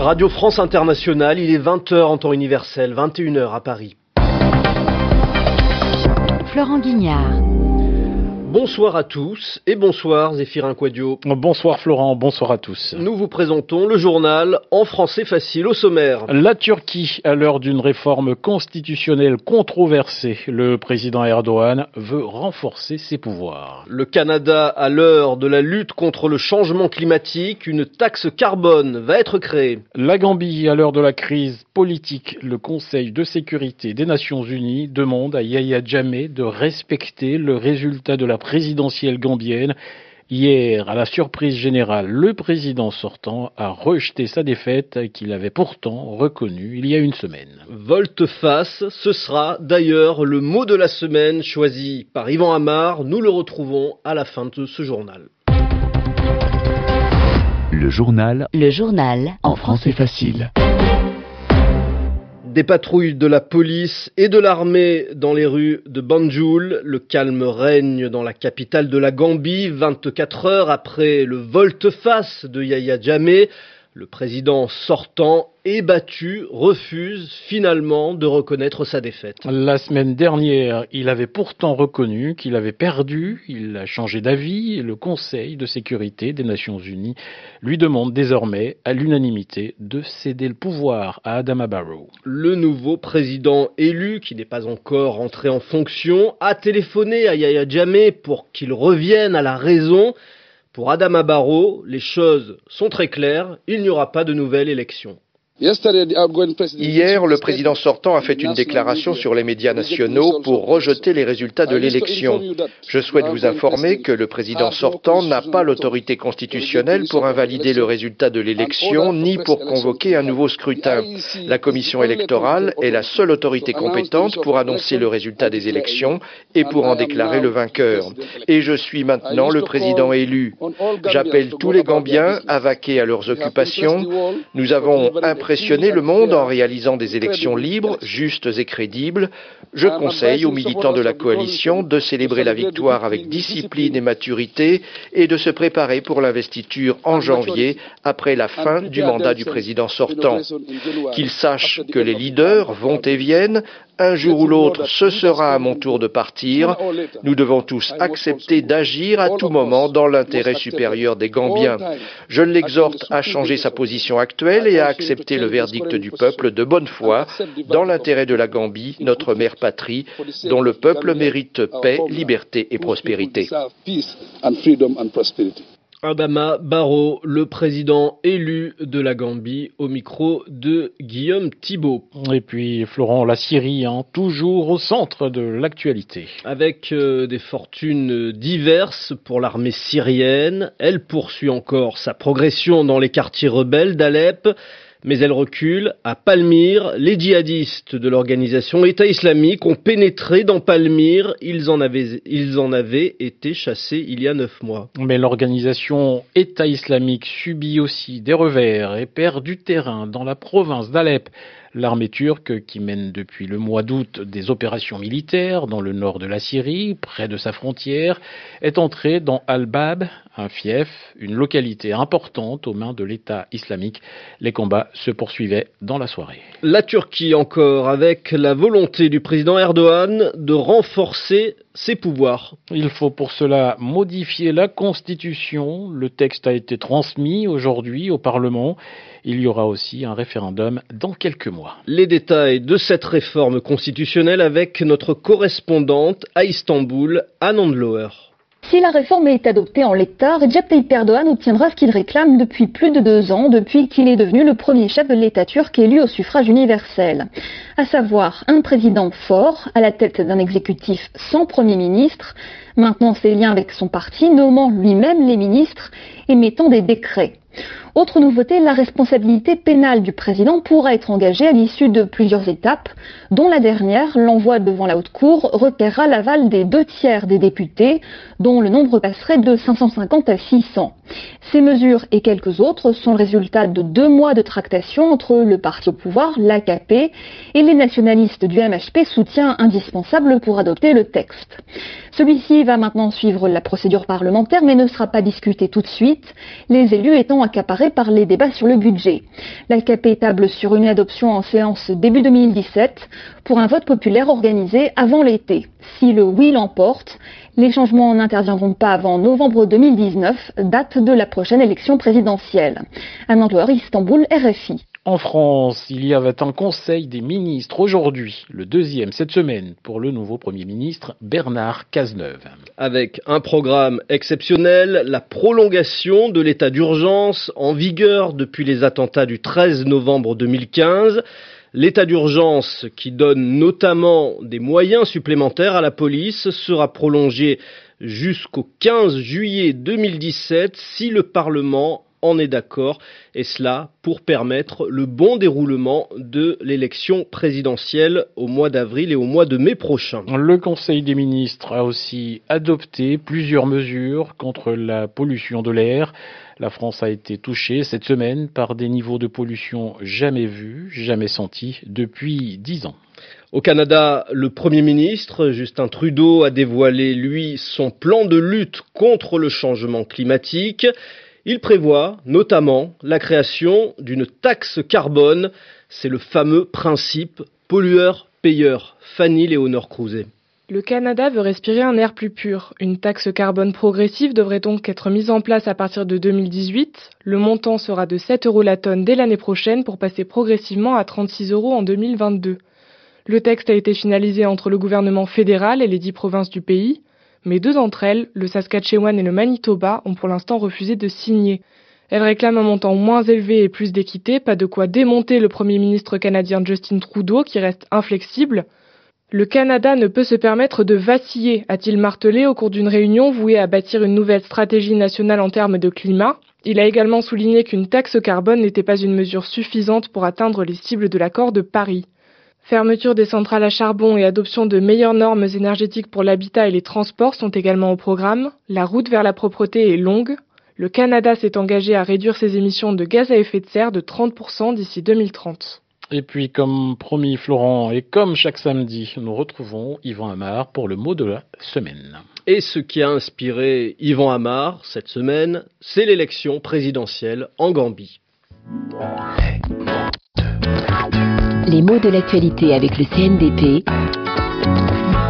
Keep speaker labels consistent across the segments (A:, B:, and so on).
A: Radio France Internationale, il est 20h en temps universel, 21h à Paris.
B: Florent Guignard.
A: Bonsoir à tous et bonsoir Zéphirin Quadio.
C: Bonsoir Florent, bonsoir à tous.
A: Nous vous présentons le journal en français facile au sommaire.
C: La Turquie, à l'heure d'une réforme constitutionnelle controversée, le président Erdogan veut renforcer ses pouvoirs.
A: Le Canada, à l'heure de la lutte contre le changement climatique, une taxe carbone va être créée.
C: La Gambie, à l'heure de la crise politique, le Conseil de sécurité des Nations Unies demande à Yahya Jammeh de respecter le résultat de la présidentielle gambienne. Hier, à la surprise générale, le président sortant a rejeté sa défaite qu'il avait pourtant reconnue il y a une semaine.
A: Volte-face, ce sera d'ailleurs le mot de la semaine choisi par Yvan Amar. Nous le retrouvons à la fin de ce journal.
B: Le journal.
D: Le journal. En français facile.
A: Des patrouilles de la police et de l'armée dans les rues de Banjul. Le calme règne dans la capitale de la Gambie, 24 heures après le volte-face de Yahya Jammeh. Le président sortant est battu refuse finalement de reconnaître sa défaite.
C: La semaine dernière, il avait pourtant reconnu qu'il avait perdu, il a changé d'avis et le Conseil de sécurité des Nations Unies lui demande désormais à l'unanimité de céder le pouvoir à Adama Barrow.
A: Le nouveau président élu, qui n'est pas encore entré en fonction, a téléphoné à Yahya Jammeh pour qu'il revienne à la raison. Pour Adama Barrow, les choses sont très claires, il n'y aura pas de nouvelle élection.
E: Hier, le président sortant a fait une déclaration sur les médias nationaux pour rejeter les résultats de l'élection. Je souhaite vous informer que le président sortant n'a pas l'autorité constitutionnelle pour invalider le résultat de l'élection ni pour convoquer un nouveau scrutin. La commission électorale est la seule autorité compétente pour annoncer le résultat des élections et pour en déclarer le vainqueur. Et je suis maintenant le président élu. J'appelle tous les Gambiens à vaquer à leurs occupations. Nous avons impressionner le monde en réalisant des élections libres, justes et crédibles, je conseille aux militants de la coalition de célébrer la victoire avec discipline et maturité et de se préparer pour l'investiture en janvier après la fin du mandat du président sortant. Qu'ils sachent que les leaders vont et viennent, un jour ou l'autre, ce sera à mon tour de partir. Nous devons tous accepter d'agir à tout moment dans l'intérêt supérieur des Gambiens. Je l'exhorte à changer sa position actuelle et à accepter le verdict du peuple de bonne foi dans l'intérêt de la Gambie, notre mère patrie, dont le peuple mérite paix, liberté et prospérité.
A: Adama Barrow, le président élu de la Gambie, au micro de Guillaume Thibault.
C: Et puis Florent, la Syrie, hein, toujours au centre de l'actualité.
A: Avec euh, des fortunes diverses pour l'armée syrienne, elle poursuit encore sa progression dans les quartiers rebelles d'Alep mais elle recule. À Palmyre, les djihadistes de l'organisation État islamique ont pénétré dans Palmyre. Ils en avaient, été chassés il y a neuf mois.
C: Mais l'organisation État islamique subit aussi des revers et perd du terrain dans la province d'Alep. L'armée turque, qui mène depuis le mois d'août des opérations militaires dans le nord de la Syrie, près de sa frontière, est entrée dans Al-Bab, un fief, une localité importante aux mains de l'État islamique. Les combats se poursuivaient dans la soirée.
A: La Turquie encore, avec la volonté du président Erdogan de renforcer ses pouvoirs.
C: Il faut pour cela modifier la Constitution. Le texte a été transmis aujourd'hui au Parlement. Il y aura aussi un référendum dans quelques mois.
A: Les détails de cette réforme constitutionnelle avec notre correspondante à Istanbul, Anne Andlower.
F: Si la réforme est adoptée en l'état, Recep Tayyip Erdogan obtiendra ce qu'il réclame depuis plus de deux ans, depuis qu'il est devenu le premier chef de l'État turc élu au suffrage universel. À savoir un président fort, à la tête d'un exécutif sans premier ministre, maintenant ses liens avec son parti, nommant lui-même les ministres et mettant des décrets. Autre nouveauté, la responsabilité pénale du président pourra être engagée à l'issue de plusieurs étapes, dont la dernière, l'envoi devant la haute cour, requerra l'aval des deux tiers des députés, dont le nombre passerait de 550 à 600. Ces mesures et quelques autres sont le résultat de deux mois de tractation entre le parti au pouvoir, l'AKP, et les nationalistes du MHP, soutien indispensable pour adopter le texte. Celui-ci va maintenant suivre la procédure parlementaire mais ne sera pas discuté tout de suite, les élus étant accaparés par les débats sur le budget. L'AKP table sur une adoption en séance début 2017 pour un vote populaire organisé avant l'été. Si le oui l'emporte, les changements n'interviendront pas avant novembre 2019, date de la prochaine élection présidentielle. Un Istanbul, RFI.
C: En France, il y avait un conseil des ministres aujourd'hui, le deuxième cette semaine, pour le nouveau Premier ministre Bernard Cazeneuve.
A: Avec un programme exceptionnel, la prolongation de l'état d'urgence en vigueur depuis les attentats du 13 novembre 2015, L'état d'urgence, qui donne notamment des moyens supplémentaires à la police, sera prolongé jusqu'au 15 juillet 2017 si le Parlement en est d'accord, et cela pour permettre le bon déroulement de l'élection présidentielle au mois d'avril et au mois de mai prochain.
C: Le Conseil des ministres a aussi adopté plusieurs mesures contre la pollution de l'air. La France a été touchée cette semaine par des niveaux de pollution jamais vus, jamais sentis depuis dix ans.
A: Au Canada, le Premier ministre Justin Trudeau a dévoilé, lui, son plan de lutte contre le changement climatique. Il prévoit notamment la création d'une taxe carbone. C'est le fameux principe pollueur-payeur. Fanny Léonore Crouzet.
G: Le Canada veut respirer un air plus pur. Une taxe carbone progressive devrait donc être mise en place à partir de 2018. Le montant sera de 7 euros la tonne dès l'année prochaine pour passer progressivement à 36 euros en 2022. Le texte a été finalisé entre le gouvernement fédéral et les dix provinces du pays mais deux d'entre elles, le Saskatchewan et le Manitoba, ont pour l'instant refusé de signer. Elles réclament un montant moins élevé et plus d'équité, pas de quoi démonter le Premier ministre canadien Justin Trudeau qui reste inflexible. Le Canada ne peut se permettre de vaciller, a-t-il martelé au cours d'une réunion vouée à bâtir une nouvelle stratégie nationale en termes de climat. Il a également souligné qu'une taxe carbone n'était pas une mesure suffisante pour atteindre les cibles de l'accord de Paris. Fermeture des centrales à charbon et adoption de meilleures normes énergétiques pour l'habitat et les transports sont également au programme. La route vers la propreté est longue. Le Canada s'est engagé à réduire ses émissions de gaz à effet de serre de 30% d'ici 2030.
C: Et puis, comme promis Florent, et comme chaque samedi, nous retrouvons Yvan Amar pour le mot de la semaine.
A: Et ce qui a inspiré Yvan Amar cette semaine, c'est l'élection présidentielle en Gambie.
D: Les mots de l'actualité avec le CNDP.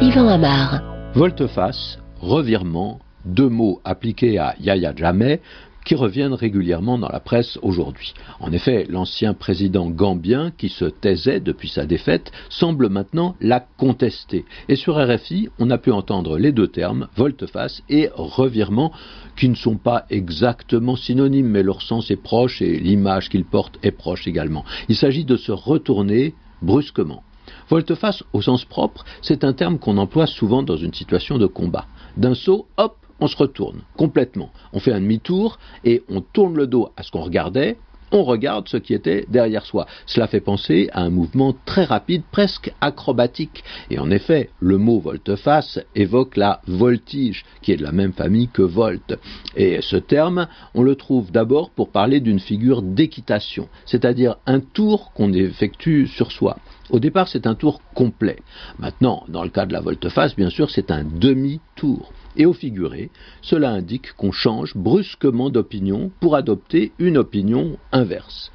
D: Yvan Amar.
H: Volte-face, revirement, deux mots appliqués à Yaya Jamais qui reviennent régulièrement dans la presse aujourd'hui. En effet, l'ancien président gambien, qui se taisait depuis sa défaite, semble maintenant la contester. Et sur RFI, on a pu entendre les deux termes, volte-face et revirement, qui ne sont pas exactement synonymes, mais leur sens est proche et l'image qu'ils portent est proche également. Il s'agit de se retourner brusquement. Volte-face, au sens propre, c'est un terme qu'on emploie souvent dans une situation de combat. D'un saut, hop, on se retourne complètement. On fait un demi-tour et on tourne le dos à ce qu'on regardait, on regarde ce qui était derrière soi. Cela fait penser à un mouvement très rapide, presque acrobatique. Et en effet, le mot volte-face évoque la voltige, qui est de la même famille que volte. Et ce terme, on le trouve d'abord pour parler d'une figure d'équitation, c'est-à-dire un tour qu'on effectue sur soi. Au départ, c'est un tour complet. Maintenant, dans le cas de la volte-face, bien sûr, c'est un demi-tour. Et au figuré, cela indique qu'on change brusquement d'opinion pour adopter une opinion inverse.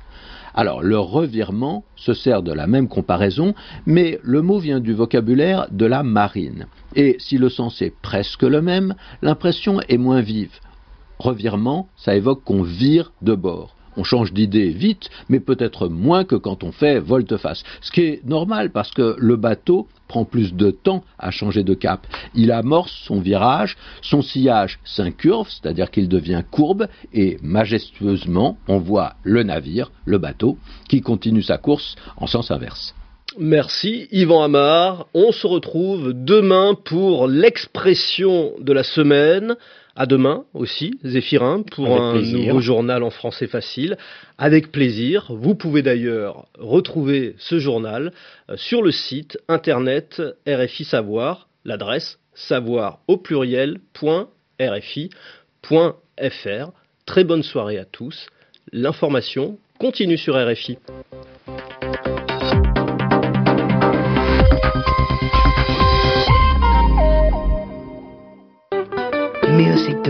H: Alors, le revirement se sert de la même comparaison, mais le mot vient du vocabulaire de la marine. Et si le sens est presque le même, l'impression est moins vive. Revirement, ça évoque qu'on vire de bord on change d'idée vite, mais peut-être moins que quand on fait volte-face. Ce qui est normal parce que le bateau prend plus de temps à changer de cap. Il amorce son virage, son sillage s'incurve, c'est-à-dire qu'il devient courbe, et majestueusement, on voit le navire, le bateau, qui continue sa course en sens inverse.
A: Merci Yvan Amar. On se retrouve demain pour l'expression de la semaine. À demain aussi, Zéphirin, pour un nouveau journal en français facile. Avec plaisir. Vous pouvez d'ailleurs retrouver ce journal euh, sur le site internet RFI Savoir, l'adresse savoir au pluriel.rfi.fr. Très bonne soirée à tous. L'information continue sur RFI.
I: Music